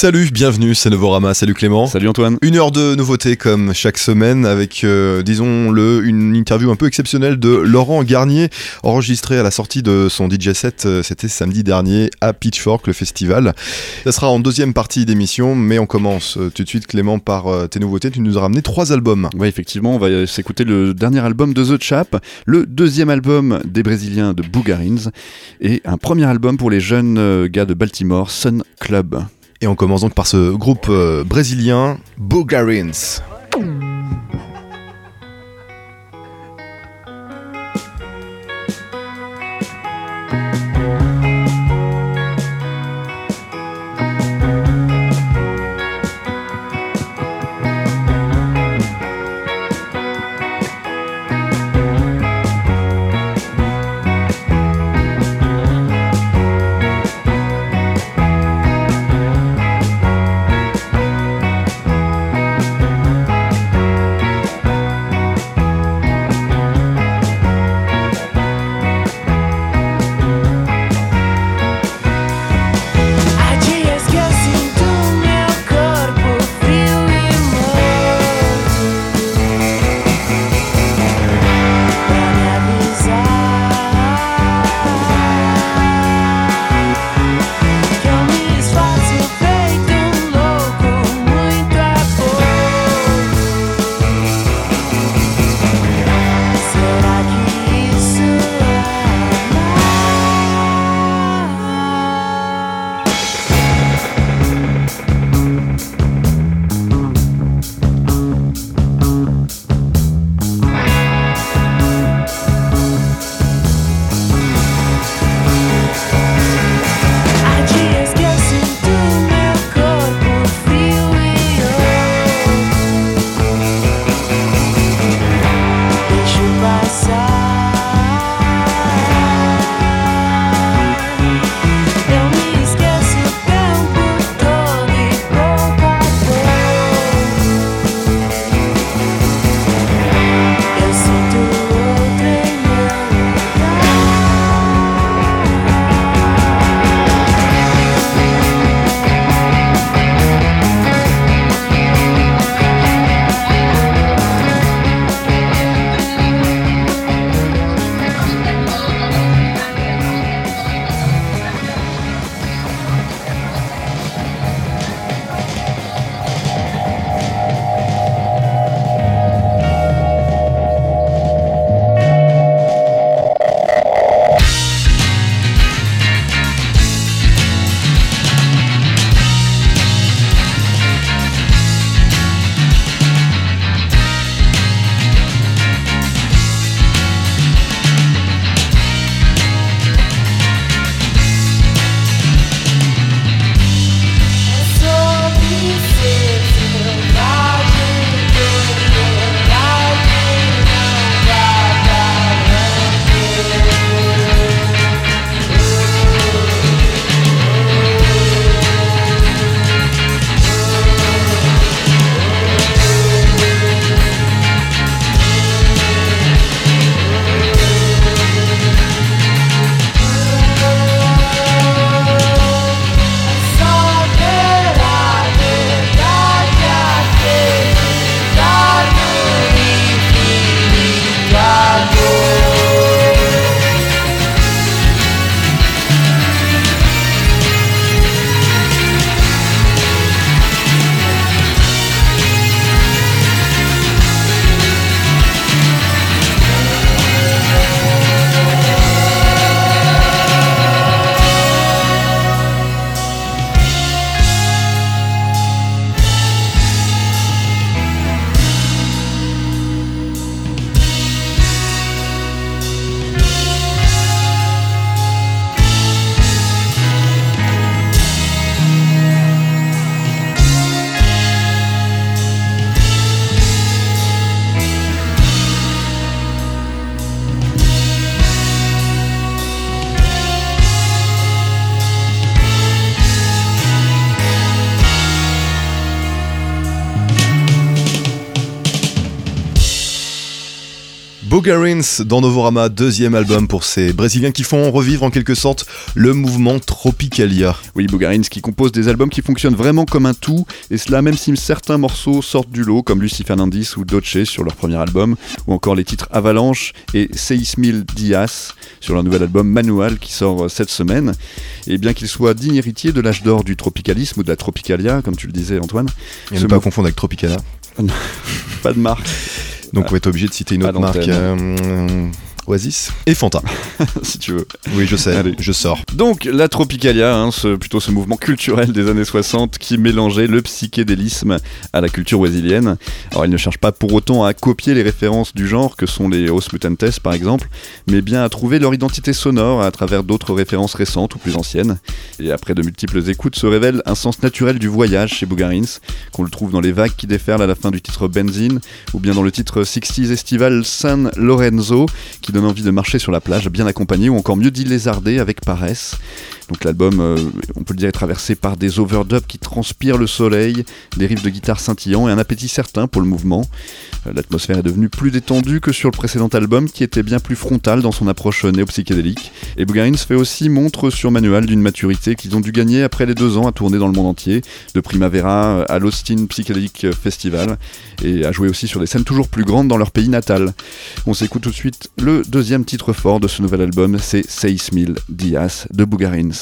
Salut, bienvenue, c'est Novorama, salut Clément. Salut Antoine. Une heure de nouveautés comme chaque semaine avec, euh, disons-le, une interview un peu exceptionnelle de Laurent Garnier, enregistrée à la sortie de son DJ set, euh, c'était samedi dernier à Pitchfork, le festival. Ça sera en deuxième partie d'émission, mais on commence euh, tout de suite Clément par tes nouveautés. Tu nous as ramené trois albums. Oui, effectivement, on va s'écouter le dernier album de The Chap, le deuxième album des Brésiliens de Bougarins et un premier album pour les jeunes gars de Baltimore, Sun Club. Et on commence donc par ce groupe euh, brésilien, Bulgarians. Dans Novorama, deuxième album pour ces Brésiliens qui font revivre en quelque sorte le mouvement Tropicalia. Oui, Bogarins qui compose des albums qui fonctionnent vraiment comme un tout, et cela même si certains morceaux sortent du lot, comme Lucy Fernandez ou Doce sur leur premier album, ou encore les titres Avalanche et Seis Mil Dias sur leur nouvel album Manual qui sort cette semaine. Et bien qu'il soit digne héritier de l'âge d'or du tropicalisme ou de la Tropicalia, comme tu le disais Antoine. Et ne pas confondre avec Tropicana. pas de marque. Donc on va être obligé de citer une autre marque. Euh, Oasis et Fanta. si tu veux. Oui, je sais, je sors. Donc, la Tropicalia, hein, ce, plutôt ce mouvement culturel des années 60 qui mélangeait le psychédélisme à la culture oisilienne. Alors, il ne cherche pas pour autant à copier les références du genre que sont les Os Mutantes par exemple, mais bien à trouver leur identité sonore à travers d'autres références récentes ou plus anciennes. Et après de multiples écoutes se révèle un sens naturel du voyage chez Bougarins, qu'on le trouve dans les vagues qui déferlent à la fin du titre Benzine, ou bien dans le titre 60s Estival San Lorenzo, qui donne envie de marcher sur la plage bien accompagné ou encore mieux d'y lézarder avec paresse. Donc l'album, euh, on peut le dire, est traversé par des overdubs qui transpirent le soleil, des riffs de guitare scintillants et un appétit certain pour le mouvement. Euh, l'atmosphère est devenue plus détendue que sur le précédent album qui était bien plus frontal dans son approche néo-psychédélique. Et Bugarins fait aussi montre sur Manual d'une maturité qu'ils ont dû gagner après les deux ans à tourner dans le monde entier, de Primavera à l'Austin Psychedelic Festival, et à jouer aussi sur des scènes toujours plus grandes dans leur pays natal. On s'écoute tout de suite le deuxième titre fort de ce nouvel album, c'est Seis Mil Dias de Bugarins.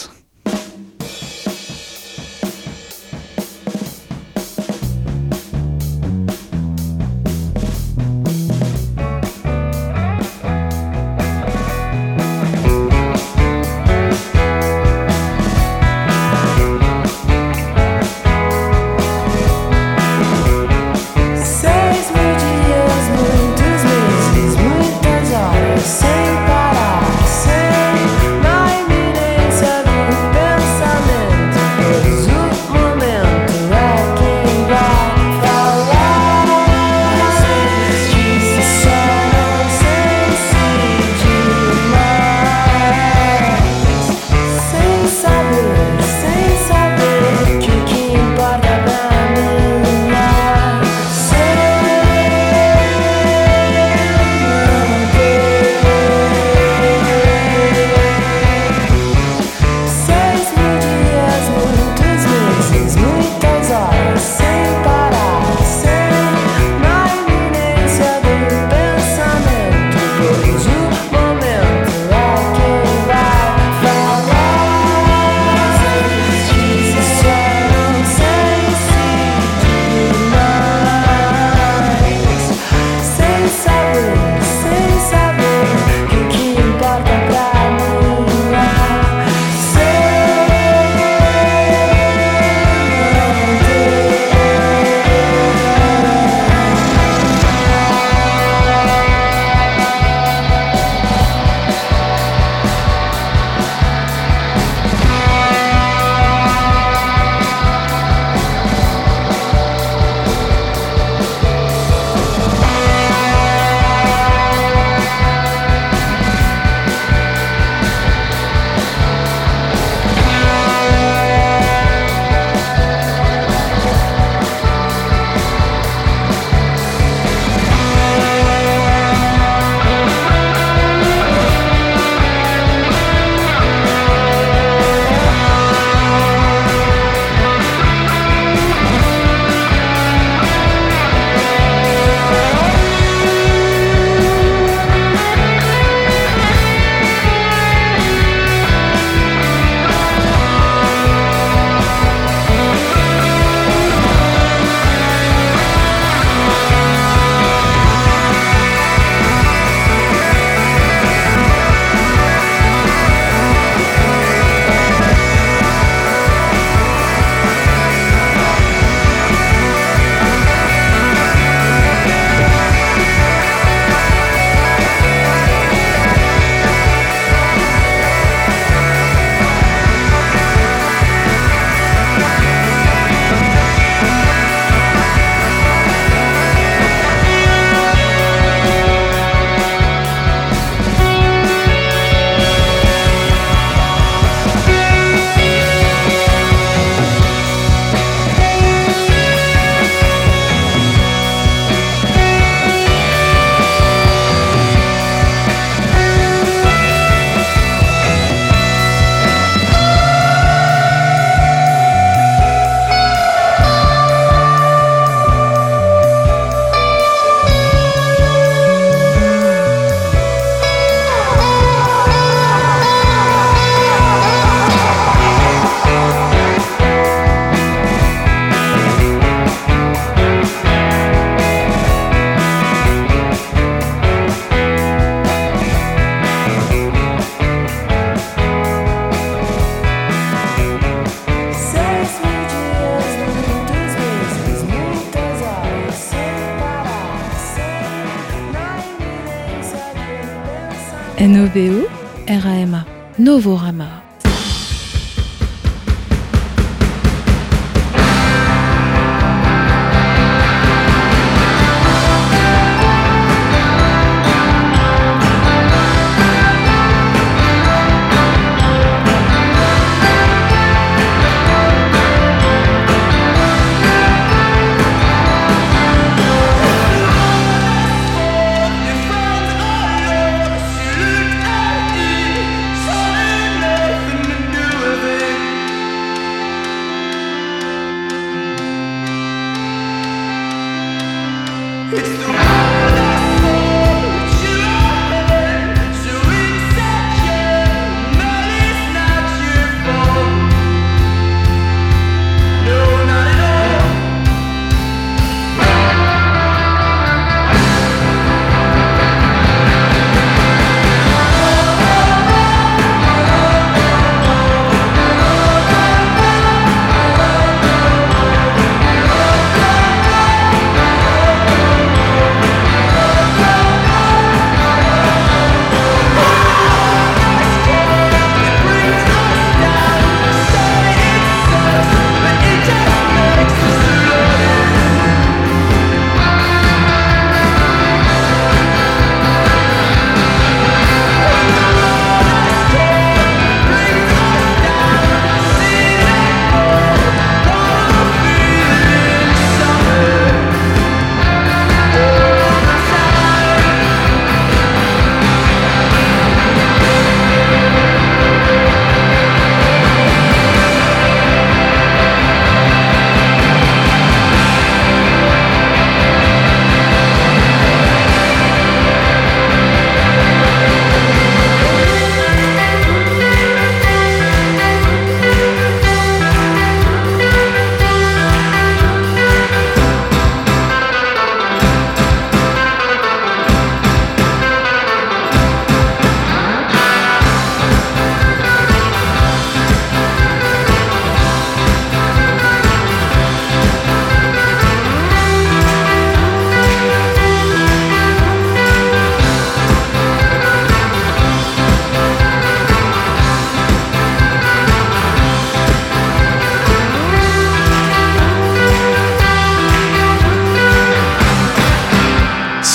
Novorama.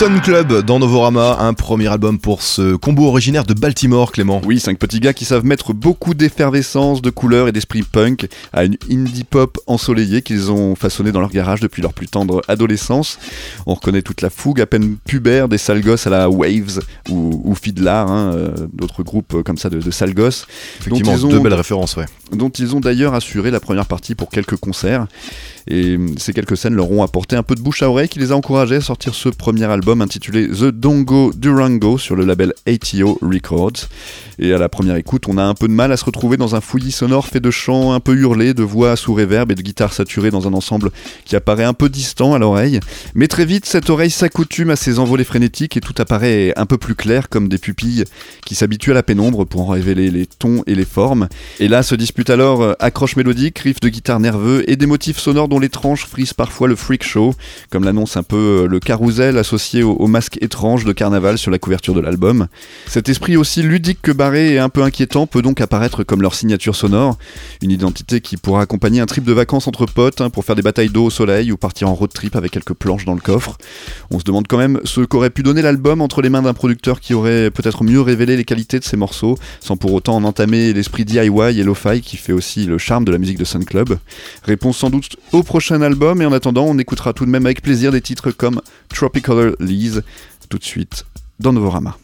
Sun Club dans Novorama, un premier album pour ce combo originaire de Baltimore, Clément. Oui, cinq petits gars qui savent mettre beaucoup d'effervescence, de couleurs et d'esprit punk à une indie pop ensoleillée qu'ils ont façonné dans leur garage depuis leur plus tendre adolescence. On reconnaît toute la fougue à peine pubère des sales gosses à la Waves ou, ou Fiddler, hein, euh, d'autres groupes comme ça de, de sales gosses. Effectivement, deux belles références, ouais. Dont ils ont d'ailleurs assuré la première partie pour quelques concerts. Et ces quelques scènes leur ont apporté un peu de bouche à oreille qui les a encouragés à sortir ce premier album intitulé The Dongo Durango sur le label ATO Records. Et à la première écoute, on a un peu de mal à se retrouver dans un fouillis sonore fait de chants un peu hurlés, de voix sous réverb et de guitares saturées dans un ensemble qui apparaît un peu distant à l'oreille. Mais très vite, cette oreille s'accoutume à ces envolées frénétiques et tout apparaît un peu plus clair comme des pupilles qui s'habituent à la pénombre pour en révéler les tons et les formes. Et là se dispute alors accroche mélodique, riff de guitare nerveux et des motifs sonores dont les tranches frisent parfois le freak show, comme l'annonce un peu le carrousel associé au, masque étrange de carnaval sur la couverture de l'album. Cet esprit aussi ludique que barré et un peu inquiétant peut donc apparaître comme leur signature sonore, une identité qui pourra accompagner un trip de vacances entre potes hein, pour faire des batailles d'eau au soleil ou partir en road trip avec quelques planches dans le coffre. On se demande quand même ce qu'aurait pu donner l'album entre les mains d'un producteur qui aurait peut-être mieux révélé les qualités de ses morceaux, sans pour autant en entamer l'esprit DIY et lo-fi qui fait aussi le charme de la musique de Sun Club. Réponse sans doute au prochain album et en attendant on écoutera tout de même avec plaisir des titres comme Tropical Tout de suite dans Novorama.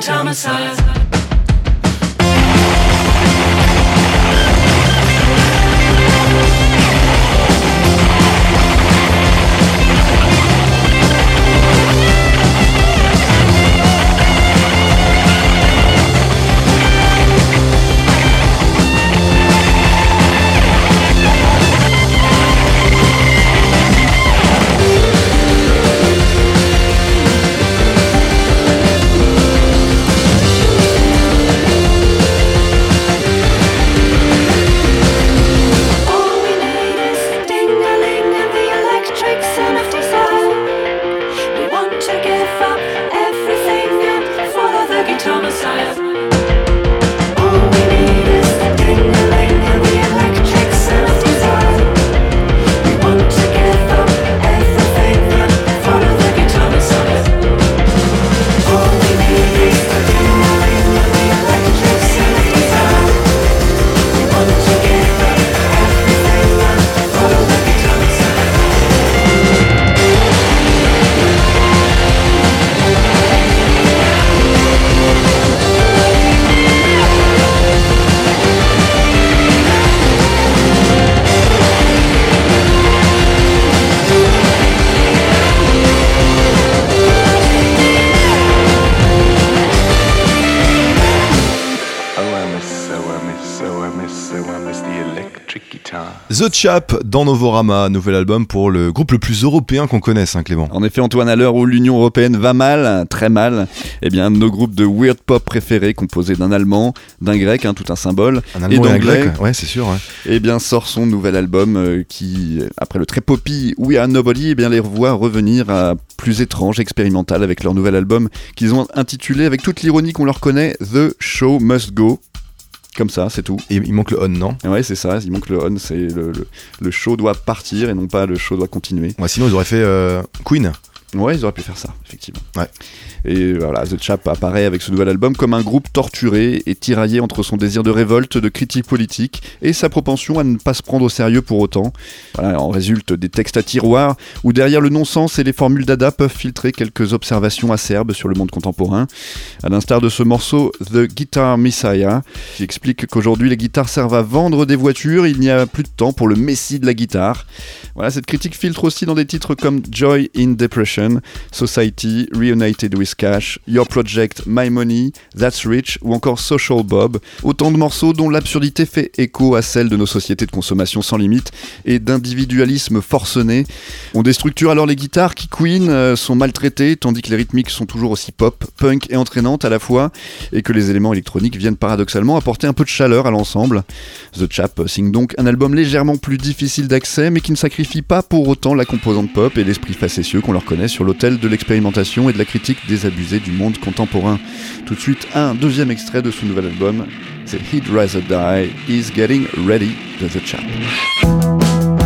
Thomas. The Chap dans Novorama, nouvel album pour le groupe le plus européen qu'on connaisse, hein, Clément. En effet, Antoine, à l'heure où l'Union Européenne va mal, très mal, eh bien, nos groupes de weird pop préférés, composés d'un Allemand, d'un Grec, hein, tout un symbole, Un allemand et, un d'anglais. grec, ouais, c'est sûr. ouais. eh bien, sort son nouvel album euh, qui, après le très poppy We Are Nobody, eh bien, les revoit revenir à plus étrange, expérimental avec leur nouvel album qu'ils ont intitulé, avec toute l'ironie qu'on leur connaît, The Show Must Go. Comme ça, c'est tout. Et il manque le on, non? Ouais, c'est ça, il manque le on, c'est le, le, le show doit partir et non pas le show doit continuer. Ouais, Sinon, ils auraient fait euh, Queen. Ouais, ils auraient pu faire ça, effectivement. Ouais. Et voilà, The Chap apparaît avec ce nouvel album comme un groupe torturé et tiraillé entre son désir de révolte, de critique politique et sa propension à ne pas se prendre au sérieux pour autant. Voilà, en résulte des textes à tiroir où derrière le non-sens et les formules d'Ada peuvent filtrer quelques observations acerbes sur le monde contemporain. À l'instar de ce morceau The Guitar Messiah, qui explique qu'aujourd'hui les guitares servent à vendre des voitures, il n'y a plus de temps pour le messie de la guitare. Voilà, cette critique filtre aussi dans des titres comme Joy in Depression Society, Reunited with Cash, Your Project, My Money, That's Rich ou encore Social Bob. Autant de morceaux dont l'absurdité fait écho à celle de nos sociétés de consommation sans limite et d'individualisme forcené. On déstructure alors les guitares qui Queen euh, sont maltraitées tandis que les rythmiques sont toujours aussi pop, punk et entraînantes à la fois et que les éléments électroniques viennent paradoxalement apporter un peu de chaleur à l'ensemble. The Chap signe donc un album légèrement plus difficile d'accès mais qui ne sacrifie pas pour autant la composante pop et l'esprit facétieux qu'on leur connaît sur l'autel de l'expérimentation et de la critique désabusée du monde contemporain. Tout de suite, un deuxième extrait de ce nouvel album, c'est He'd Rather Die, Is Getting Ready de The Chap.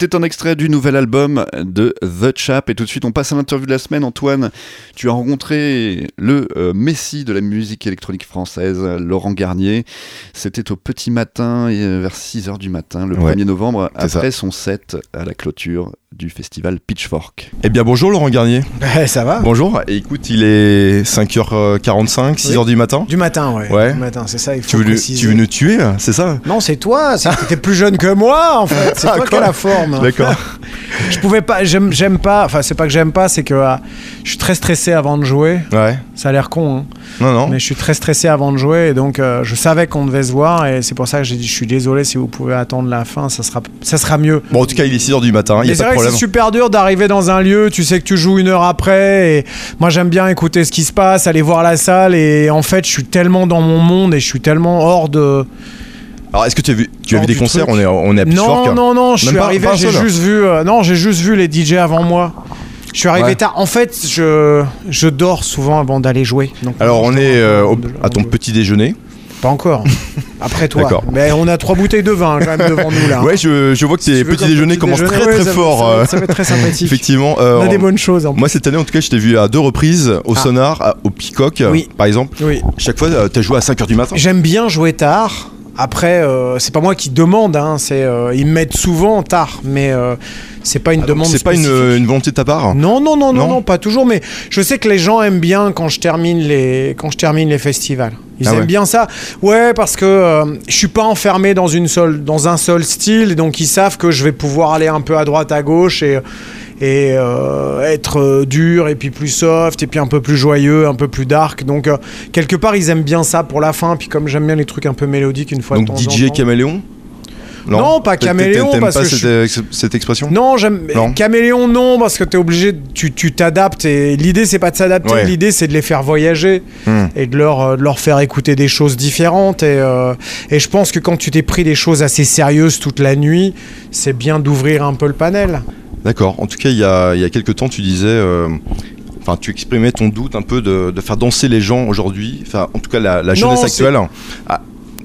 C'était un extrait du nouvel album de The Chap et tout de suite on passe à l'interview de la semaine. Antoine, tu as rencontré le euh, messie de la musique électronique française, Laurent Garnier. C'était au petit matin, euh, vers 6h du matin, le Ouais, 1er novembre, après son set à la clôture du festival Pitchfork. Eh bien bonjour Laurent Garnier. Ouais, ça va Bonjour, et écoute il est 5h45, 6h du matin? Du matin, ouais. Ouais. Du matin, c'est ça, il faut Tu veux, nous- préciser. tu veux nous tuer, là, c'est ça? Non, c'est toi, t'es plus jeune que moi, en fait. C'est Ah, toi qui quoi as la forme. D'accord. Je pouvais pas, j'aime pas, enfin, c'est pas que j'aime pas, c'est que ah, je suis très stressé avant de jouer. Ouais. Ça a l'air con, hein. Non, non. mais je suis très stressé avant de jouer, et donc euh, je savais qu'on devait se voir, et c'est pour ça que j'ai dit, je suis désolé si vous pouvez attendre la fin, ça sera, ça sera mieux. Bon, en tout cas, il est 6h du matin, il c'est a pas c'est super dur d'arriver dans un lieu, tu sais que tu joues une heure après, et moi j'aime bien écouter ce qui se passe, aller voir la salle, et en fait je suis tellement dans mon monde et je suis tellement hors de... Alors, est-ce que tu as vu, tu as Hors vu des concerts truc. On est, on est à Pitchfork. Non, non, non, je Même suis pas- arrivé, pas un j'ai seul. juste vu. euh, non, j'ai juste vu les DJ avant moi. Je suis arrivé Ouais. tard. En fait, je, je dors souvent avant d'aller jouer. Donc, Alors, je on dors est euh, avant au- de- à ton avant de- petit déjeuner. Pas encore. Après toi. Mais on a trois bouteilles de vin quand même devant nous là. Ouais, je, je vois que tes petits déjeuners petit commencent déjeuner, très très fort. ça va- euh, Ça va être très sympathique. Effectivement. euh, On a des bonnes choses. en Moi, cette année, en tout cas, je t'ai vu à deux reprises, au Ah. Sonar, à- au Peacock, Oui. par exemple. Oui. Chaque fois, euh, t'as joué à 5h du matin. J'aime bien jouer tard. Après, euh, c'est pas moi qui demande, hein, c'est euh, ils me mettent souvent tard, mais euh, c'est pas une Ah, demande. C'est pas une, une volonté de ta part Non, non, non, non, Non non, pas toujours. Mais je sais que les gens aiment bien quand je termine les, quand je termine les festivals. Ils Ah aiment ouais. bien ça. Ouais, parce que euh, je suis pas enfermé dans une seule, dans un seul style, donc ils savent que je vais pouvoir aller un peu à droite, à gauche et et euh, être euh, dur et puis plus soft et puis un peu plus joyeux, un peu plus dark. Donc euh, quelque part ils aiment bien ça pour la fin. Puis comme j'aime bien les trucs un peu mélodiques une fois Donc de temps DJ en temps. caméléon Non, pas caméléon, T'aimes parce pas que cette, ex- cette expression? Non, j'aime. Caméléon, non, parce que t'es obligé. Tu t'adaptes et l'idée, c'est pas de s'adapter. Ouais. L'idée, c'est de les faire voyager Hmm. et de leur, euh, de leur faire écouter des choses différentes. Et, euh, et je pense que quand tu t'es pris des choses assez sérieuses toute la nuit, c'est bien d'ouvrir un peu le panel. D'accord. En tout cas, il y a, il y a quelques temps, tu disais. euh, Enfin, tu exprimais ton doute un peu de, de faire danser les gens aujourd'hui. Enfin, en tout cas, la, la jeunesse actuelle.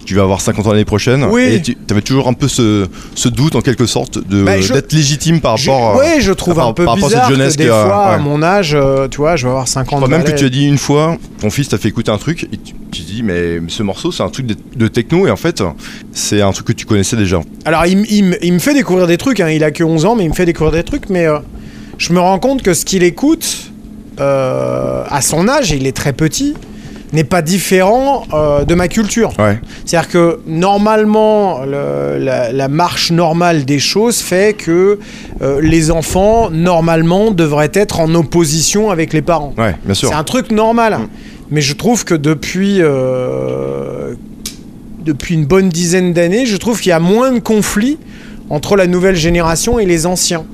Tu vas avoir 50 ans l'année prochaine. Oui. Et tu avais toujours un peu ce, ce doute, en quelque sorte, de- Bah, d'être légitime par rapport. à- ouais, je trouve par- un peu par rapport à cette bizarre jeunesse que des a- fois, à ouais. mon âge, euh, tu vois, je vais avoir 50 Je crois même que tu as dit une fois, ton fils t'a fait écouter un truc, et tu, tu dis, mais ce morceau, c'est un truc de, de techno, et en fait, c'est un truc que tu connaissais déjà. Alors, il, il il me fait découvrir des trucs. hein. Il a que 11 ans, mais il me fait découvrir des trucs. Mais euh, je me rends compte que ce qu'il écoute euh, à son âge, il est très petit, n'est pas différent euh, de ma culture. Ouais. C'est-à-dire que normalement, le- la, la marche normale des choses fait que euh, les enfants, normalement, devraient être en opposition avec les parents. Ouais, bien sûr. C'est un truc normal. Mais je trouve que depuis, euh, depuis une bonne dizaine d'années, je trouve qu'il y a moins de conflits entre la nouvelle génération et les anciens.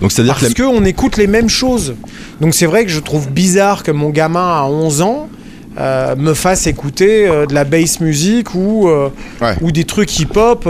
Donc, Parce la- qu'on écoute les mêmes choses. Donc c'est vrai que je trouve bizarre que mon gamin à 11 ans euh, me fasse écouter euh, de la bass music ou, euh, Ouais. ou des trucs hip-hop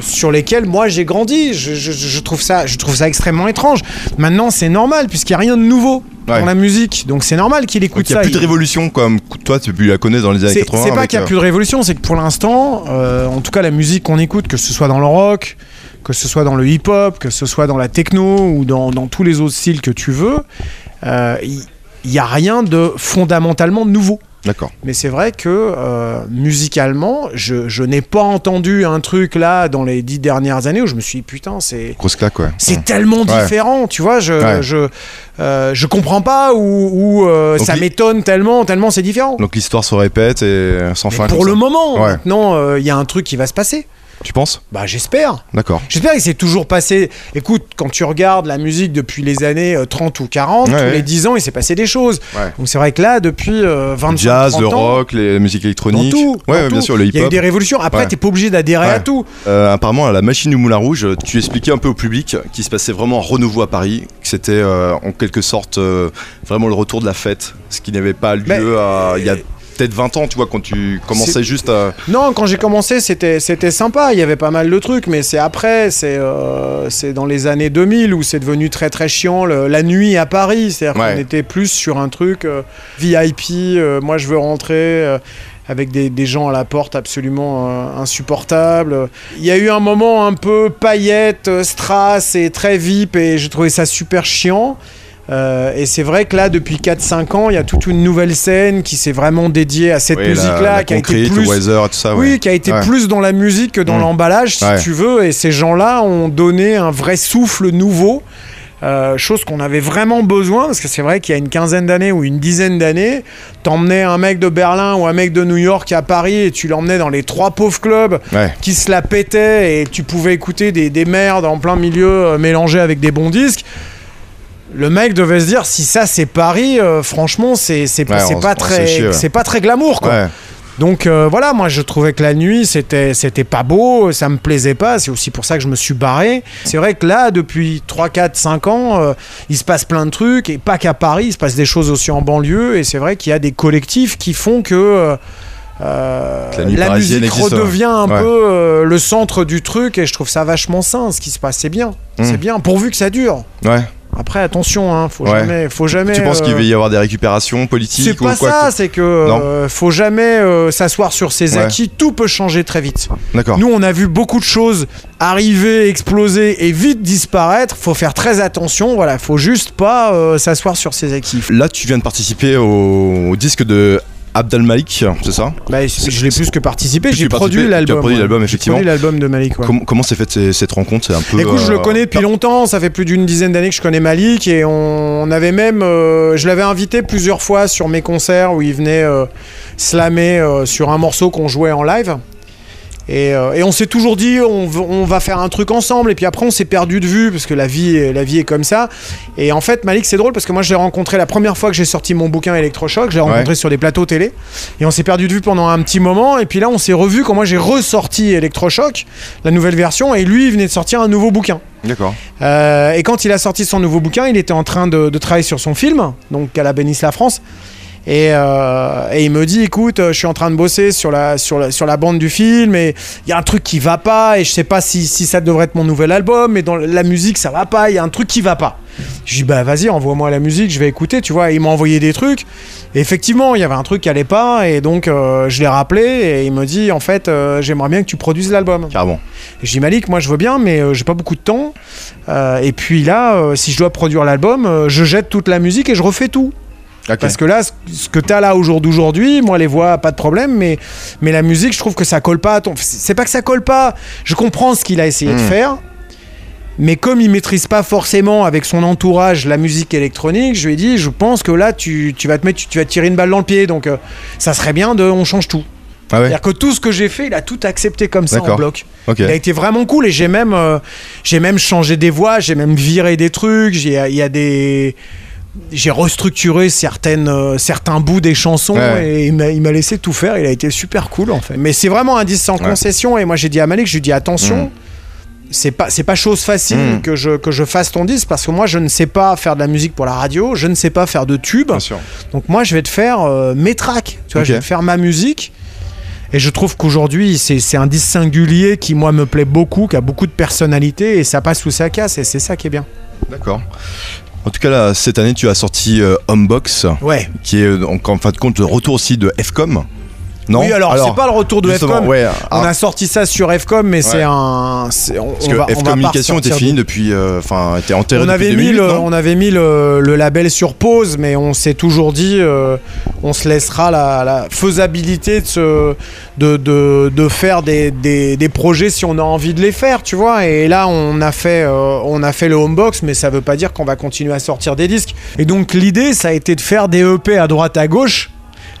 sur lesquels moi j'ai grandi. Je, je- je trouve ça, je trouve ça extrêmement étrange. Maintenant c'est normal puisqu'il n'y a rien de nouveau Ouais. dans la musique. Donc c'est normal qu'il écoute donc, il n'y ça. a plus de révolution comme toi, tu la connais dans les années c'est 80. c'est pas qu'il n'y a plus de révolution, c'est que pour l'instant, en tout cas la musique qu'on écoute, que ce soit dans le rock, que ce soit dans le hip-hop, que ce soit dans la techno ou dans, dans tous les autres styles que tu veux, euh, il n'y a rien de fondamentalement nouveau. D'accord. Mais c'est vrai que euh, musicalement, je, je n'ai pas entendu un truc là dans les dix dernières années où je me suis dit putain, c'est. Grosse claque, ouais. C'est tellement Ouais. différent, tu vois, je, Ouais. je, euh, je comprends pas ou, euh, ça m'étonne tellement, tellement c'est différent. Donc l'histoire se répète et sans Mais fin. pour le ça. moment, maintenant, il y a un truc qui va se passer. Tu penses? Bah j'espère. D'accord. J'espère qu'il s'est toujours passé. Écoute, quand tu regardes la musique depuis les années euh, 30 ou 40, Ouais, tous ouais. les 10 ans, il s'est passé des choses. Ouais. Donc c'est vrai que là, depuis euh, 25 Le jazz, 30 le ans, rock, les musiques dans électroniques. tout, dans ouais, tout, bien sûr, le Il y a eu hip-hop. des révolutions. Après, t'es pas obligé d'adhérer à tout. Euh, apparemment, à la machine du Moulin Rouge, tu expliquais un peu au public qu'il se passait vraiment un renouveau à Paris, que c'était euh, en quelque sorte euh, vraiment le retour de la fête, ce qui n'avait pas lieu à- il y a peut-être 20 ans, tu vois, quand tu commençais juste à. Non, quand j'ai commencé, c'était c'était sympa. Il y avait pas mal de trucs, mais c'est après, c'est euh, c'est dans les années 2000 où c'est devenu très très chiant le- la nuit à Paris. C'est-à-dire Ouais. qu'on était plus sur un truc euh, VIP. euh, moi, je veux rentrer. avec des, des gens à la porte absolument euh, insupportables. Il y a eu un moment un peu paillette, strass et très VIP et j'ai trouvé ça super chiant. Euh, et c'est vrai que là, depuis 4-5 ans, il y a toute une nouvelle scène qui s'est vraiment dédiée à cette Oui, musique-là, qui a été Concrete, plus Weather tout ça. oui, ouais. qui a été Ouais. plus dans la musique que dans Mm. l'emballage, si Ouais. tu veux. Et ces gens-là ont donné un vrai souffle nouveau. euh, chose qu'on avait vraiment besoin parce que c'est vrai qu'il y a une quinzaine d'années ou une dizaine d'années, t'emmenais un mec de Berlin ou un mec de New York à Paris et tu l'emmenais dans les trois pauvres clubs Ouais. qui se la pétaient et tu pouvais écouter des, des merdes en plein milieu euh, mélangées avec des bons disques. Le mec devait se dire si ça c'est Paris, euh, franchement c'est c'est Ouais, pas très ouais. c'est pas très glamour quoi. Ouais. Donc euh, voilà, moi je trouvais que la nuit c'était c'était pas beau, ça me plaisait pas, c'est aussi pour ça que je me suis barré. C'est vrai que là depuis 3 4 5 ans, euh, il se passe plein de trucs et pas qu'à Paris, il se passe des choses aussi en banlieue et c'est vrai qu'il y a des collectifs qui font que euh, la musique redevient un ouais. peu euh, le centre du truc et je trouve ça vachement sain ce qui se passe, c'est bien. Mm. C'est bien pourvu que ça dure. Ouais. Après, attention, hein, faut Ouais. jamais, faut jamais. Tu penses euh, qu'il va y avoir des récupérations politiques C'est ou pas quoi ça, c'est que euh, faut jamais euh, s'asseoir sur ses Ouais. acquis. Tout peut changer très vite. D'accord. Nous, on a vu beaucoup de choses arriver, exploser et vite disparaître. Faut faire très attention. Voilà, faut juste pas euh, s'asseoir sur ses acquis. Là, tu viens de participer au, au disque de Abdel Malik, c'est ça Bah, je l'ai plus que participé. J'ai produit participé, tu as l'album. produit ouais. l'album, J'ai effectivement. produit l'album de Malik. ouais. Comment, comment s'est faite cette rencontre? C'est un peu. Écoute, je le euh, connais depuis longtemps, ça fait plus d'une dizaine d'années que je connais Malik et on, on avait même, euh, je l'avais invité plusieurs fois sur mes concerts où il venait euh, slammer sur un morceau qu'on jouait en live. Et, euh, et on s'est toujours dit on, va faire un truc ensemble et puis après on s'est perdu de vue parce que la vie, est- la vie est comme ça. Et en fait Malik c'est drôle parce que moi je l'ai rencontré la première fois que j'ai sorti mon bouquin Electrochoc, je l'ai rencontré Ouais. sur des plateaux télé et on s'est perdu de vue pendant un petit moment et puis là on s'est revu quand moi j'ai ressorti Electrochoc, la nouvelle version et lui il venait de sortir un nouveau bouquin. D'accord. Euh, et quand il a sorti son nouveau bouquin, il était en train de, de travailler sur son film, donc à la bénisse la France. Et, euh, et il me dit, écoute, euh, je suis en train de bosser sur la, sur la, sur la bande du film et il y a un truc qui va pas et je sais pas si, si ça devrait être mon nouvel album, mais dans la musique ça va pas, il y a un truc qui va pas. Je dis, bah vas-y, envoie-moi la musique, je vais écouter, tu vois. Et il m'a envoyé des trucs. Et effectivement, il y avait un truc qui allait pas et donc euh, je l'ai rappelé et il me dit, en fait, euh, j'aimerais bien que tu produises l'album. Et je dis Malik, moi je veux bien, mais j'ai pas beaucoup de temps. Et puis là, si je dois produire l'album, je jette toute la musique et je refais tout. Parce que là, ce- que t'as là au jour d'aujourd'hui, moi les voix, pas de problème, mais, mais la musique, je trouve que ça colle pas à ton. C'est pas que ça colle pas, je comprends ce qu'il a essayé de Mm. faire. Mais comme il maîtrise pas forcément avec son entourage la musique électronique, je lui ai dit, je pense que là, tu, tu vas te mettre, tu, tu vas te tirer une balle dans le pied. Donc, euh, ça serait bien de, on change tout. Ah ouais. C'est-à-dire que tout ce que j'ai fait, il a tout accepté comme ça en bloc. Il a été vraiment cool et j'ai même, euh, j'ai même changé des voix, j'ai même viré des trucs, il y a des... J'ai restructuré certaines, euh, certains bouts des chansons Ouais. et il m'a- laissé tout faire, il a été super cool en fait. Mais c'est vraiment un disque sans Ouais. concession et moi j'ai dit à Malik, je lui dis attention, Mm. c'est pas, c'est pas chose facile Mm. que, je, que je fasse ton disque parce que moi je ne sais pas faire de la musique pour la radio, je ne sais pas faire de tubes. Donc moi, je vais te faire euh, mes tracks. Tu vois, Ok. je vais te faire ma musique. Et je trouve qu'aujourd'hui, c'est c'est un disque singulier qui, moi, me plaît beaucoup, qui a beaucoup de personnalité et ça passe ou ça casse. Et c'est ça qui est bien. D'accord. En tout cas, là, cette année, tu as sorti euh, Homebox, Ouais. qui est euh, en fin de compte le retour aussi de FCOM. Non oui, alors, c'est pas le retour de FCOM. Ouais, On ah, a sorti ça sur FCOM, mais c'est un. On, parce on que va, était fini de- depuis. euh, Enfin, était enterré On depuis avait, mis 2008, le, on avait mis le, le label sur pause, mais on s'est toujours dit, euh, on se laissera la, la faisabilité de, se- de, de, de faire des, des, des projets si on a envie de les faire, tu vois. Et là, on a fait, euh, on a fait le homebox, mais ça veut pas dire qu'on va continuer à sortir des disques. Et donc l'idée, ça a été de faire des EP à droite à gauche.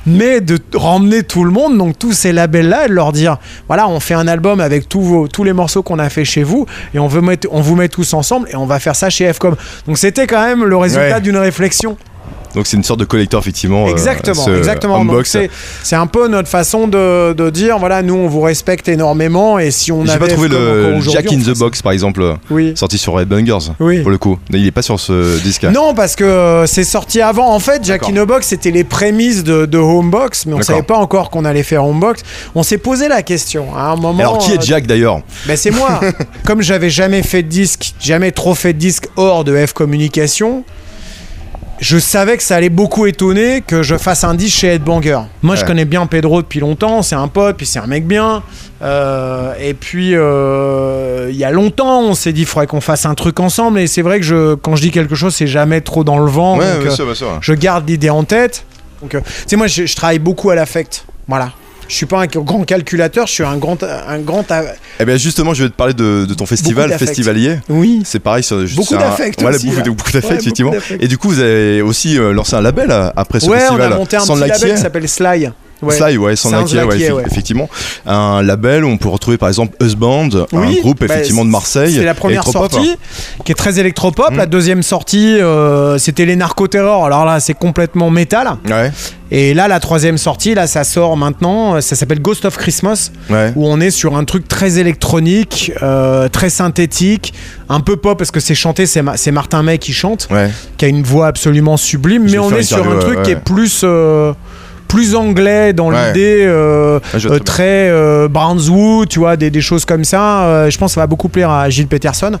Mais de ramener tout le monde, donc tous ces labels-là, et de leur dire voilà, on fait un album avec tous, vos, tous les morceaux qu'on a fait chez vous, et on, veut mettre, on vous met tous ensemble, et on va faire ça chez FCOM. Donc c'était quand même le résultat Ouais. d'une réflexion. Donc c'est une sorte de collector, effectivement. euh, exactement, ce exactement. C'est, un peu notre façon de, de dire voilà, nous on vous respecte énormément, et si on J'ai avait pas trouvé le Jack in the. Box, par exemple, Oui. sorti sur Red Bungers. Oui. Pour le coup. Il est pas sur ce disque. Non, parce que euh, c'est sorti avant. En fait, Jack in the Box, c'était les prémices de, de Homebox, mais on savait pas encore qu'on allait faire Homebox. On s'est posé la question à un moment. Alors, qui euh, est Jack d'ailleurs Ben c'est moi. Comme j'avais jamais fait de disque, jamais trop fait de disque hors de F Communication, je savais que ça allait beaucoup étonner que je fasse un disque chez Headbanger. Moi, je connais bien Pedro depuis longtemps, c'est un pote, puis c'est un mec bien. Euh, et puis, euh, il y a longtemps, on s'est dit, il faudrait qu'on fasse un truc ensemble. Et c'est vrai que je, quand je dis quelque chose, c'est jamais trop dans le vent. Ouais, donc, bien euh, sûr, bien sûr. je garde l'idée en tête. Donc, tu sais, moi, je, je travaille beaucoup à l'affect. Voilà. Je suis pas un grand calculateur, je suis un grand, un grand. Eh bien, justement, je vais te parler de, de ton festival. Festivalier. Oui. C'est pareil, c'est Beaucoup un- d'affect Voilà, beaucoup, beaucoup d'affect, Ouais, effectivement. beaucoup. Et du coup, vous avez aussi euh, lancé un label euh, après ce ouais, festival. on a monté un petit label qui s'appelle Sly. Ouais. Sly, ouais, sans Laquier, ouais, effectivement. Un label où on peut retrouver par exemple Husband, Oui, un groupe bah, effectivement de Marseille. C'est la première sortie, qui est très électropop. Mm. La deuxième sortie, euh, c'était les narcoterrors. Alors là, c'est complètement métal. Ouais, Et là, la troisième sortie, là, ça sort maintenant. Ça s'appelle Ghost of Christmas, ouais. où on est sur un truc très électronique, euh, très synthétique, un peu pop parce que c'est chanté, c'est Ma- c'est Martin May qui chante, Ouais, qui a une voix absolument sublime. Je Mais on est sur un truc ouais, qui est plus. euh, plus anglais dans Ouais. l'idée, euh, euh, très euh, Brownswood, tu vois, des, des choses comme ça. Euh, je pense que ça va beaucoup plaire à Gilles Peterson.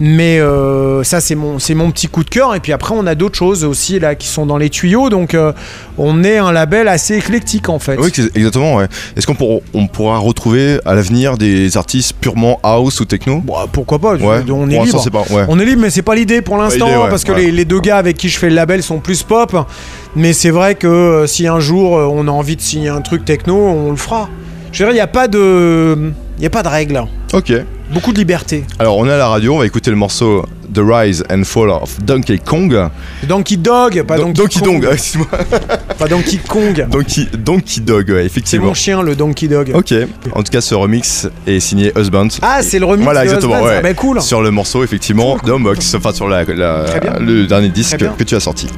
Mais ça, c'est mon, c'est mon petit coup de cœur. Et puis après, on a d'autres choses aussi là qui sont dans les tuyaux. Donc, on est un label assez éclectique en fait. Oui, exactement. Ouais. Est-ce qu'on pour- on pourra retrouver à l'avenir des artistes purement house ou techno? Bon, pourquoi pas Ouais. On est libre. c'est pas. On est libre, mais c'est pas l'idée pour l'instant, parce que les, les deux gars avec qui je fais le label sont plus pop. Mais c'est vrai que euh, si un jour euh, on a envie de signer un truc techno, on le fera. Je veux dire, il n'y a pas de, il a pas de règles. Ok. Beaucoup de liberté. Alors on est à la radio, on va écouter le morceau The Rise and Fall of Donkey Kong. Donkey Dog, pas Don- Donkey, Dong, Kong. excuse-moi. Pas Donkey Kong. Donkey, Donkey Dog, ouais, C'est effectivement. mon chien, le Donkey Dog. Ok. En tout cas, ce remix est signé Husband. Ah, c'est le remix Voilà, de exactement, ouais. Ah, bah, cool. Sur le morceau, effectivement, de Homebox, enfin sur la, la- le dernier disque que tu as sorti.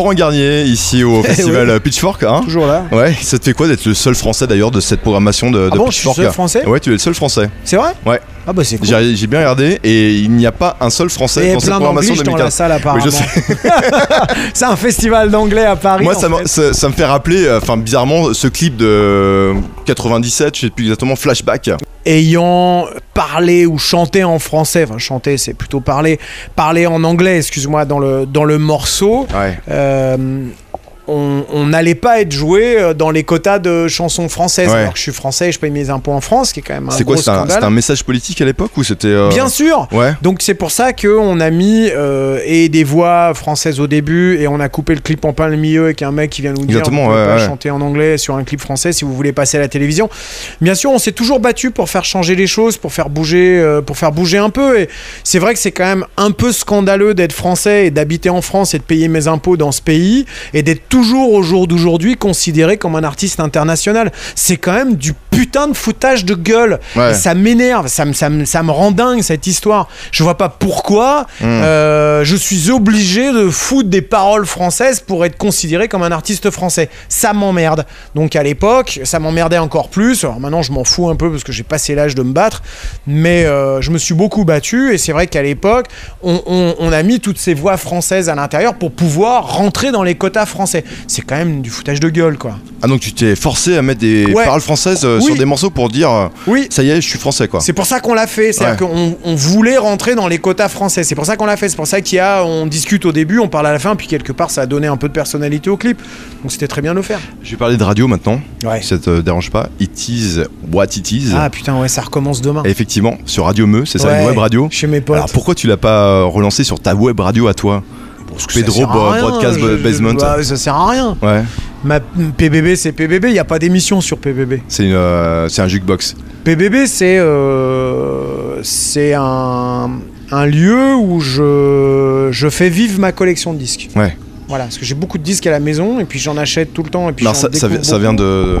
Laurent Garnier, ici au festival Pitchfork. Hein Toujours là. ouais, ça te fait quoi d'être le seul français d'ailleurs de cette programmation de, de Ah bon, je suis Pitchfork? seul français? Ouais, tu es le seul français. C'est vrai? Ouais. Ah bah c'est cool. J'ai bien regardé et il n'y a pas un seul français Et dans cette programmation d'anglais dans la 2015. salle apparemment. Oui, c'est un festival d'anglais à Paris. Moi, ça, me- fait. ça, ça me fait rappeler, euh, enfin, bizarrement, ce clip de 97, je sais plus exactement, Flashback. ayant parlé ou chanté en français, enfin chanté c'est plutôt parler, parler en anglais, excuse-moi, dans le, dans le morceau, Ouais. euh, on on n'allait pas être joué euh, dans les quotas de chansons françaises. Ouais. Alors que je suis français et je paye mes impôts en France, qui est quand même un C'est quoi C'était un, message politique à l'époque ou c'était. euh, Bien sûr Ouais. donc c'est pour ça qu'on a mis euh, et des voix françaises au début et on a coupé le clip en plein le milieu avec un mec qui vient nous dire Exactement, ouais, pas chanter en anglais sur un clip français si vous voulez passer à la télévision. Bien sûr, on s'est toujours battu pour faire changer les choses, pour faire bouger, euh, pour faire bouger un peu. Et c'est vrai que c'est quand même un peu scandaleux d'être français et d'habiter en France et de payer mes impôts dans ce pays et d'être toujours au jour d'aujourd'hui considéré comme un artiste international. C'est quand même du putain de foutage de gueule. Ouais. Et ça m'énerve, ça me, ça, me, ça me rend dingue cette histoire. Je vois pas pourquoi Hmm. euh, je suis obligé de foutre des paroles françaises pour être considéré comme un artiste français. Ça m'emmerde. Donc à l'époque, ça m'emmerdait encore plus. Alors maintenant, je m'en fous un peu parce que j'ai passé l'âge de me battre. Mais euh, je me suis beaucoup battu et c'est vrai qu'à l'époque, on, on- on a mis toutes ces voix françaises à l'intérieur pour pouvoir rentrer dans les quotas français. C'est quand même du foutage de gueule, quoi. Ah, donc tu t'es forcé à mettre des Ouais. paroles françaises euh, Oui. sur des morceaux pour dire euh, Oui. ça y est, je suis français quoi. C'est pour ça qu'on l'a fait. C'est-à-dire qu'on on voulait rentrer dans les quotas français. C'est pour ça qu'on l'a fait. C'est pour ça qu'il y a, on discute au début, on parle à la fin, puis quelque part, ça a donné un peu de personnalité au clip. Donc c'était très bien de le faire. Je vais parler de radio maintenant, Ouais. si ça te dérange pas? It is what it is. Ah putain, ouais, ça recommence demain. Et effectivement, sur Radio Me, c'est ça, une web radio. Chez mes potes. Alors pourquoi tu l'as pas euh, relancé sur ta web radio à toi? Parce que Pedro Broadcast Basement. bah, ça sert à rien. Ouais, Ma PBB, c'est PBB. Il n'y a pas d'émission sur PBB. c'est une, euh, c'est un jukebox. PBB, c'est euh, c'est un, un lieu où je, je fais vivre ma collection de disques. Ouais. Voilà, parce que j'ai beaucoup de disques à la maison et puis j'en achète tout le temps. Et puis Alors j'en ça, ça, découvre vi- ça vient de.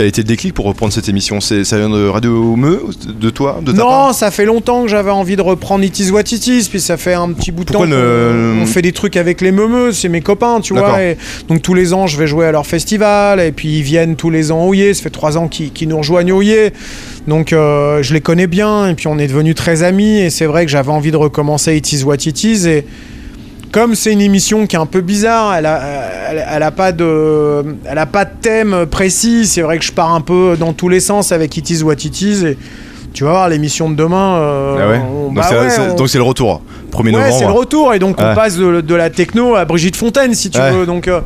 Quel a été le déclic pour reprendre cette émission C'est ça vient de Radio Me, de toi, de ta Non, part ça fait longtemps que j'avais envie de reprendre It Is What It Is, puis ça fait un petit bout de temps ne- on fait des trucs avec les meumeux, c'est mes copains, tu vois. et donc tous les ans, je vais jouer à leur festival, et puis ils viennent tous les ans au Yé, ça fait trois ans qu'ils qu'ils nous rejoignent au Yé. Donc euh, je les connais bien, et puis on est devenus très amis, et c'est vrai que j'avais envie de recommencer It Is What It Is, et comme c'est une émission qui est un peu bizarre, elle a, elle, elle a pas de, elle a pas de thème précis. C'est vrai que je pars un peu dans tous les sens avec It Is What It Is. Et tu vas voir l'émission de demain. euh, Ah ouais on- Donc bah c'est ouais, on- le retour. 1er ouais, c'est le novembre. retour. Et donc on passe de, de la techno à Brigitte Fontaine, si tu veux. Donc euh,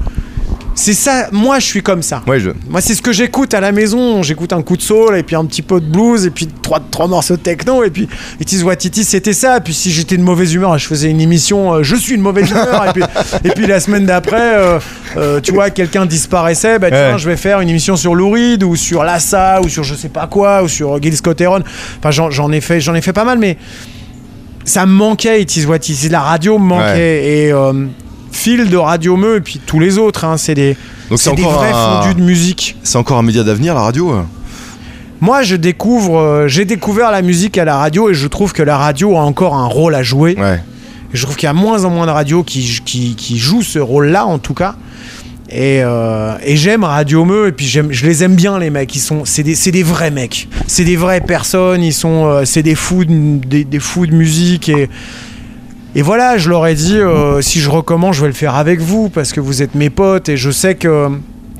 c'est ça. Moi, je suis comme ça. Ouais, je. Moi, c'est ce que j'écoute à la maison. J'écoute un coup de soul et puis un petit peu de blues et puis trois, trois morceaux de techno et puis It is what it is, c'était ça. Et puis si j'étais de mauvaise humeur, je faisais une émission. euh, je suis de mauvaise humeur. et, puis, et puis la semaine d'après, euh, euh, tu vois, quelqu'un disparaissait. Bah tiens, Ouais. je vais faire une émission sur Lou Reed ou sur Lassa ou sur je sais pas quoi ou sur Gil Scott Heron. Enfin, j'en j'en ai fait, j'en ai fait pas mal, mais ça me manquait. It is what it is. La radio me manquait et Phil de Radio Me et puis tous les autres. hein, c'est des c'est des vrais un- fondus de musique. C'est encore un média d'avenir la radio. euh Moi, je découvre, euh, j'ai découvert la musique à la radio et je trouve que la radio a encore un rôle à jouer. Ouais. Et je trouve qu'il y a moins en moins de radios qui, qui, qui jouent ce rôle-là, en tout cas. Et, euh, et j'aime Radio Me, et puis je les aime bien, les mecs. Ils sont, c'est, des, c'est des vrais mecs. C'est des vraies personnes. Ils sont, euh, c'est des fous, de, des, des fous de musique. Et, et voilà, je leur ai dit, euh, si je recommence, je vais le faire avec vous, parce que vous êtes mes potes, et je sais que,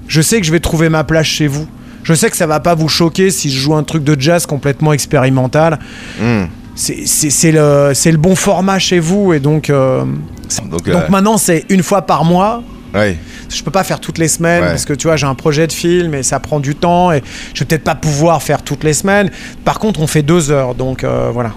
je sais que je vais trouver ma place chez vous. Je sais que ça va pas vous choquer si je joue un truc de jazz complètement expérimental. Hmm. C'est, le, le bon format chez vous, et donc... euh, Donc, euh, donc maintenant, c'est une fois par mois. ouais. Je peux pas faire toutes les semaines Ouais. parce que tu vois, j'ai un projet de film et ça prend du temps et je vais peut-être pas pouvoir faire toutes les semaines. Par contre, on fait deux heures, donc euh, voilà.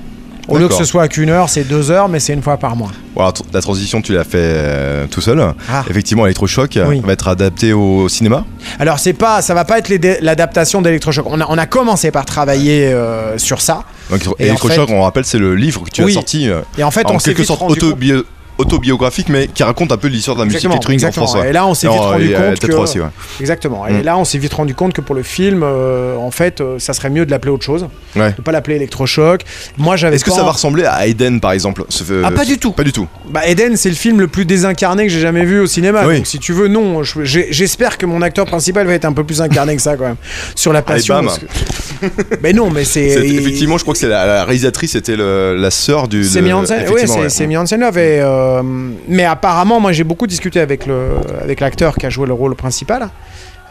Au lieu que ce soit qu'une heure, c'est deux heures, mais c'est une fois par mois. Voilà, la transition, tu l'as fait euh, tout seul. Ah. Effectivement, Electrochoc euh, Oui. va être adapté au cinéma? Alors c'est pas, ça va pas être l'adaptation d'Electrochoc. On a, on a commencé par travailler euh, sur ça Donc, en Electrochoc, fait- on rappelle, c'est le livre que tu Oui. as sorti. et en fait, en on quelque sorte autobio- autobiographique, mais qui raconte un peu l'histoire de la musique Exactement, électronique en. France. ouais. Et là, on s'est vite rendu et, euh, compte que- aussi, ouais. Exactement. Et Mm. là, on s'est vite rendu compte que pour le film, euh, en fait, euh, ça serait mieux de l'appeler autre chose. Ouais. De pas l'appeler électrochoc. Moi, j'avais Est-ce que ça va ressembler à Eden par exemple ce- Ah, pas du tout. Pas du tout. Bah, Eden, c'est le film le plus désincarné que j'ai jamais vu au cinéma. Oui. Donc, si tu veux, non. J'espère que mon acteur principal va être un peu plus incarné que ça, quand même. Sur la passion. que- mais non, mais c'est. Effectivement, je crois que c'est la, la réalisatrice, c'était le- la sœur du. C'est ouais, effectivement, c'est ouais. c'est mis en scène Love. Et, euh, mais apparemment, moi j'ai beaucoup discuté avec le avec l'acteur qui a joué le rôle principal.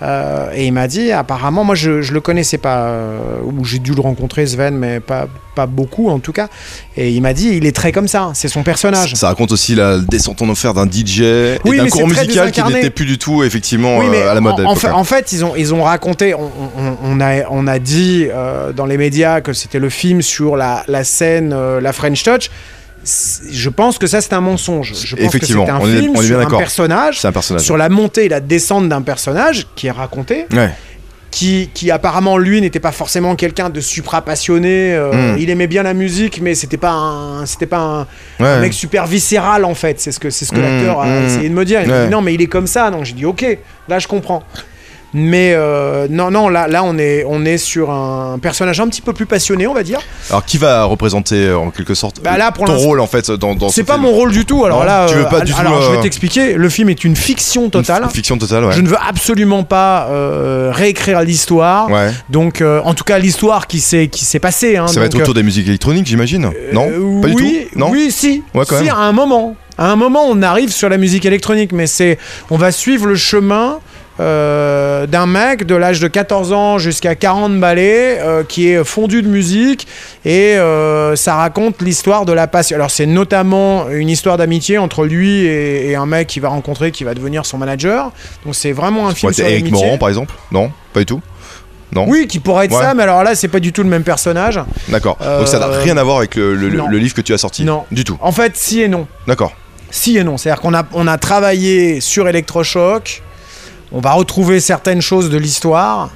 Euh, et il m'a dit, apparemment, moi je, je le connaissais pas, euh, ou j'ai dû le rencontrer Sven, mais pas, pas beaucoup en tout cas. Et il m'a dit, il est très comme ça, c'est son personnage. Ça raconte aussi la descente en enfer d'un DJ Oui, et d'un très musical qui n'était plus du tout effectivement Oui, euh, à la mode. en, en l'époque, fait, ouais. en fait, ils ont, ils ont raconté, on, on- on a, on a dit dans les médias que c'était le film sur la, la scène, la French Touch. Je pense que ça, c'est un mensonge. Je pense Effectivement, que c'est un on est- film on est bien sur un d'accord. personnage, C'est un personnage. sur la montée et la descente d'un personnage qui est raconté, Ouais. qui, qui apparemment, lui, n'était pas forcément quelqu'un de supra passionné. euh, Mm. Il aimait bien la musique, mais c'était pas un, c'était pas un, Ouais. un mec super viscéral en fait. C'est ce que, c'est ce que Mm, l'acteur a mm. essayé de me dire. Il Ouais. dit non, mais il est comme ça. Donc j'ai dit ok, là je comprends. Mais euh, non, non, là, là on, est, on est sur un personnage un petit peu plus passionné, on va dire. Alors qui va représenter euh, en quelque sorte Bah là, pour ton rôle en fait dans, dans C'est ce pas film mon rôle du tout. Alors Non, là, tu veux euh, pas du tout, alors je vais t'expliquer. Le film est une fiction totale. Fiction totale, ouais. Je ne veux absolument pas euh, réécrire l'histoire. Ouais. Donc, euh, en tout cas, l'histoire qui s'est qui s'est passée. hein, Ça va être autour des musiques électroniques, j'imagine Non? Pas du oui, tout? Non? Oui, si. Ouais, quand si, même. à un moment. À un moment, on arrive sur la musique électronique, mais c'est, on va suivre le chemin euh, d'un mec de l'âge de 14 ans jusqu'à 40 balais euh, qui est fondu de musique et euh, ça raconte l'histoire de la passion. Alors c'est notamment une histoire d'amitié entre lui et, et un mec qui va rencontrer qui va devenir son manager. Donc c'est vraiment un film sur c'est Eric. Morand par exemple? Non? Pas du tout? Non? Oui, qui pourrait être Ouais. ça, mais alors là c'est pas du tout le même personnage. D'accord. Donc ça n'a rien à voir avec le, le- non. le livre que tu as sorti? Non. Du tout. En fait, si et non. D'accord. Si et non. C'est-à-dire qu'on a, on a travaillé sur électrochoc. On va retrouver certaines choses de l'histoire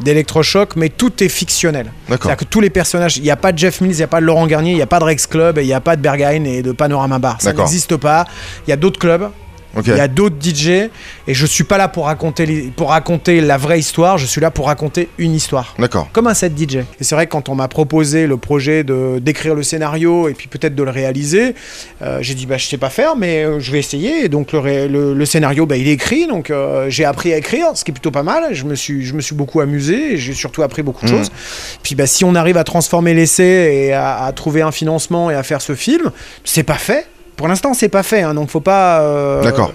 d'électrochoc, mais tout est fictionnel. C'est-à-dire que tous les personnages, il n'y a pas de Jeff Mills, il n'y a pas de Laurent Garnier, il n'y a pas de Rex Club, il n'y a pas de Berghain et de Panorama Bar. Ça n'existe pas. Il y a d'autres clubs, Il y a d'autres DJ, et je suis pas là pour raconter, les- pour raconter la vraie histoire, je suis là pour raconter une histoire. D'accord. Comme un set DJ. Et c'est vrai que quand on m'a proposé le projet de d'écrire le scénario et puis peut-être de le réaliser, euh, j'ai dit bah je sais pas faire mais euh, je vais essayer. Et donc le, ré- le, le scénario bah, il est écrit donc euh, j'ai appris à écrire, ce qui est plutôt pas mal. Je me suis je me suis beaucoup amusé et j'ai surtout appris beaucoup de Mhm. choses. Puis bah si on arrive à transformer l'essai et à, à trouver un financement et à faire ce film, c'est pas fait. Pour l'instant c'est pas fait hein, donc faut pas. euh, D'accord.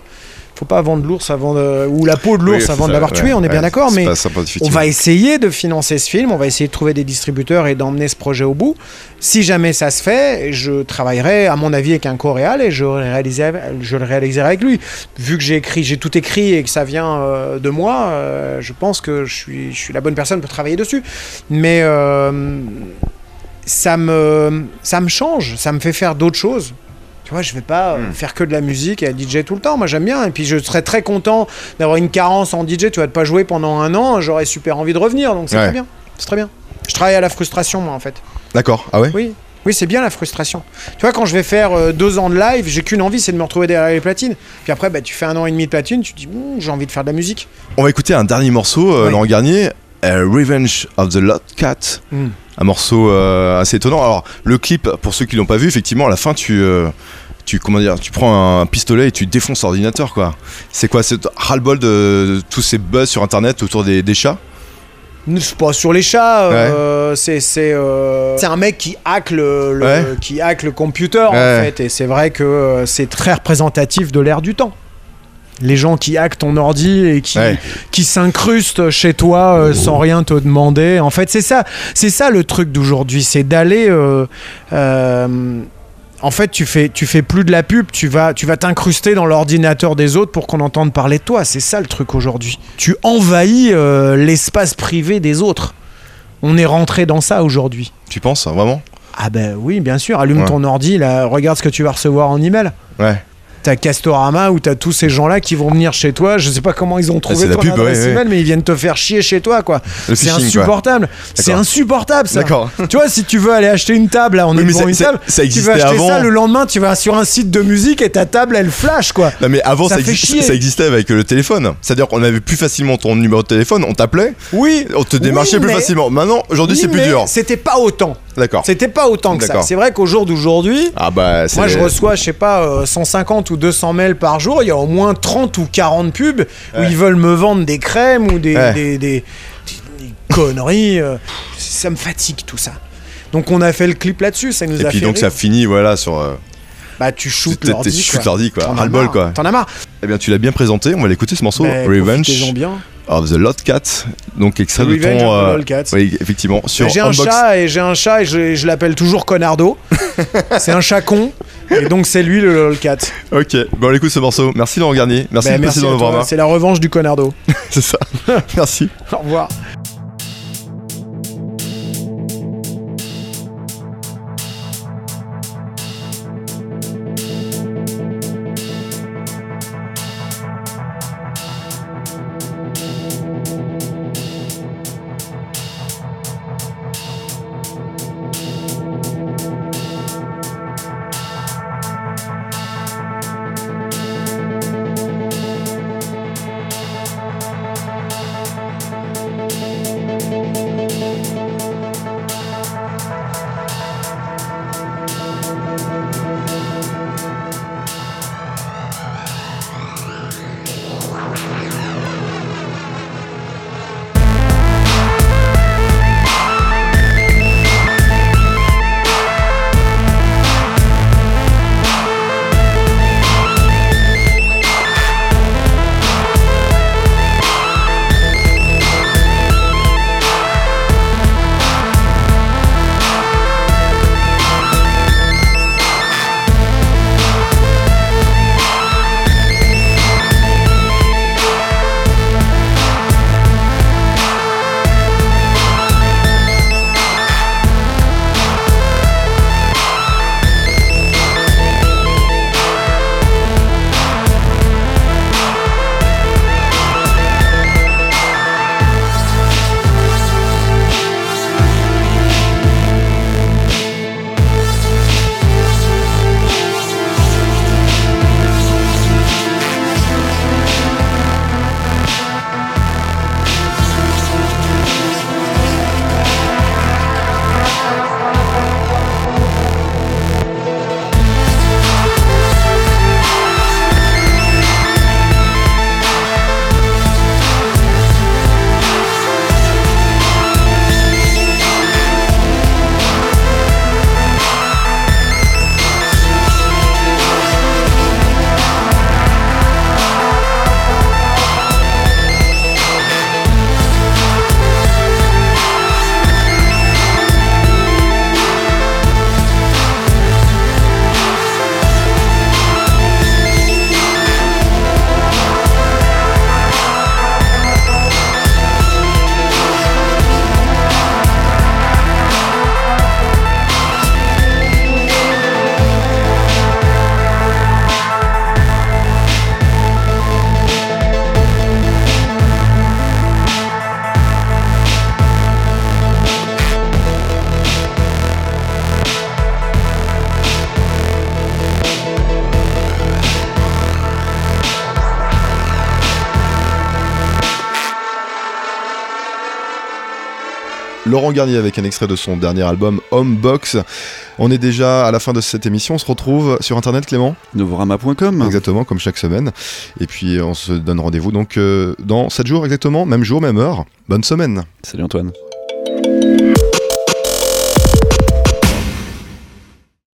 Faut pas vendre l'ours avant de, ou la peau de l'ours Oui, avant de l'avoir ouais, tué, on est bien d'accord, mais on va essayer de financer ce film, on va essayer de trouver des distributeurs et d'emmener ce projet au bout. Si jamais ça se fait, je travaillerai à mon avis avec un coréal et je, le réaliserai- je le réaliserai avec lui. Vu que j'ai écrit, j'ai tout écrit et que ça vient euh, de moi, euh, je pense que je suis, je suis la bonne personne pour travailler dessus. Mais euh, ça me, ça me change, ça me fait faire d'autres choses. Tu vois, je vais pas euh, Hmm. faire que de la musique et à DJ tout le temps. Moi, j'aime bien. Et puis, je serais très content d'avoir une carence en DJ. Tu vas pas jouer pendant un an. J'aurais super envie de revenir. Donc, c'est Ouais. très bien. C'est très bien. Je travaille à la frustration, moi, en fait. D'accord. Ah ouais? Oui. Oui, c'est bien la frustration. Tu vois, quand je vais faire euh, deux ans de live, j'ai qu'une envie, c'est de me retrouver derrière les platines. Puis après, bah, tu fais un an et demi de platine, tu te dis, Ouh, j'ai envie de faire de la musique. On va écouter un dernier morceau, euh, Ouais. Laurent Garnier, euh, Revenge of the Lot Cat. Mm. Un morceau euh, assez étonnant. Alors, le clip, pour ceux qui l'ont pas vu, effectivement, à la fin, tu. euh, tu, comment dire, tu prends un pistolet et tu défonces l'ordinateur quoi. C'est quoi C'est ras-le-bol de, de tous ces buzz sur internet autour des, des chats? C'est pas sur les chats, euh, c'est c'est euh, c'est un mec qui hack le, le- Ouais. qui hack le computer en fait et c'est vrai que c'est très représentatif de l'ère du temps. Les gens qui hackent ton ordi et qui, Ouais. qui s'incrustent chez toi euh, sans rien te demander. En fait, c'est ça, c'est ça le truc d'aujourd'hui, c'est d'aller. euh, euh, en fait, tu fais, tu fais plus de la pub, tu vas, tu vas t'incruster dans l'ordinateur des autres pour qu'on entende parler de toi. C'est ça le truc aujourd'hui. Tu envahis l'espace privé des autres. On est rentré dans ça aujourd'hui. Tu penses vraiment? Ah ben oui, bien sûr. Allume Ouais. ton ordi, là, regarde ce que tu vas recevoir en email. Ouais. T'as Castorama où t'as tous ces gens-là qui vont venir chez toi. Je sais pas comment ils ont trouvé Ah, la ton pub, adresse ouais, ouais. email, mais ils viennent te faire chier chez toi, quoi. C'est insupportable. C'est insupportable, ça. D'accord. Tu vois, si tu veux aller acheter une table, là, on Oui, est devant ça- une ça- table. ça tu existait vas acheter ça avant. le lendemain, tu vas sur un site de musique et ta table, elle flash, quoi. Non mais avant Ça ça, exi- ça existait avec le téléphone. C'est-à-dire qu'on avait plus facilement ton numéro de téléphone, on t'appelait, Oui. on te démarchait Oui, plus facilement. Maintenant, aujourd'hui Oui, c'est plus dur. C'était pas autant. D'accord. C'était pas autant que ça. D'accord. C'est vrai qu'au jour d'aujourd'hui, Ah bah c'est moi je reçois, je sais pas, euh, 150 ou 200 mails par jour. Il y a au moins 30 ou 40 pubs où ils veulent me vendre des crèmes ou des, Ouais. des, des- des- des conneries. euh, ça me fatigue tout ça. Donc on a fait le clip là-dessus, ça nous Et a puis fait donc rire. ça finit voilà sur euh, Bah tu shootes t'es- t'es l'ordi. shoot quoi. l'ordi, quoi. T'en as Ras-le-bol, marre. quoi. T'en as marre. Eh bien tu l'as bien présenté, on va l'écouter ce morceau Mais Revenge profitez-en bien. Of the Lot Cat. Donc extrait de ton euh. Oui, effectivement sur J'ai un chat et j'ai un chat et je, je l'appelle toujours Conardo. c'est un chat con. Et donc c'est lui le lolcat. OK, bon on écoute ce morceau. Merci Laurent Garnier. Merci Bah, de passer merci dans le. C'est la revanche du Conardo. C'est ça. Merci. Au revoir. Laurent Garnier avec un extrait de son dernier album Homebox. On est déjà à la fin de cette émission. On se retrouve sur internet, Clément Novorama.com. Exactement, comme chaque semaine. Et puis on se donne rendez-vous donc euh, dans 7 jours exactement, même jour, même heure. Bonne semaine. Salut Antoine.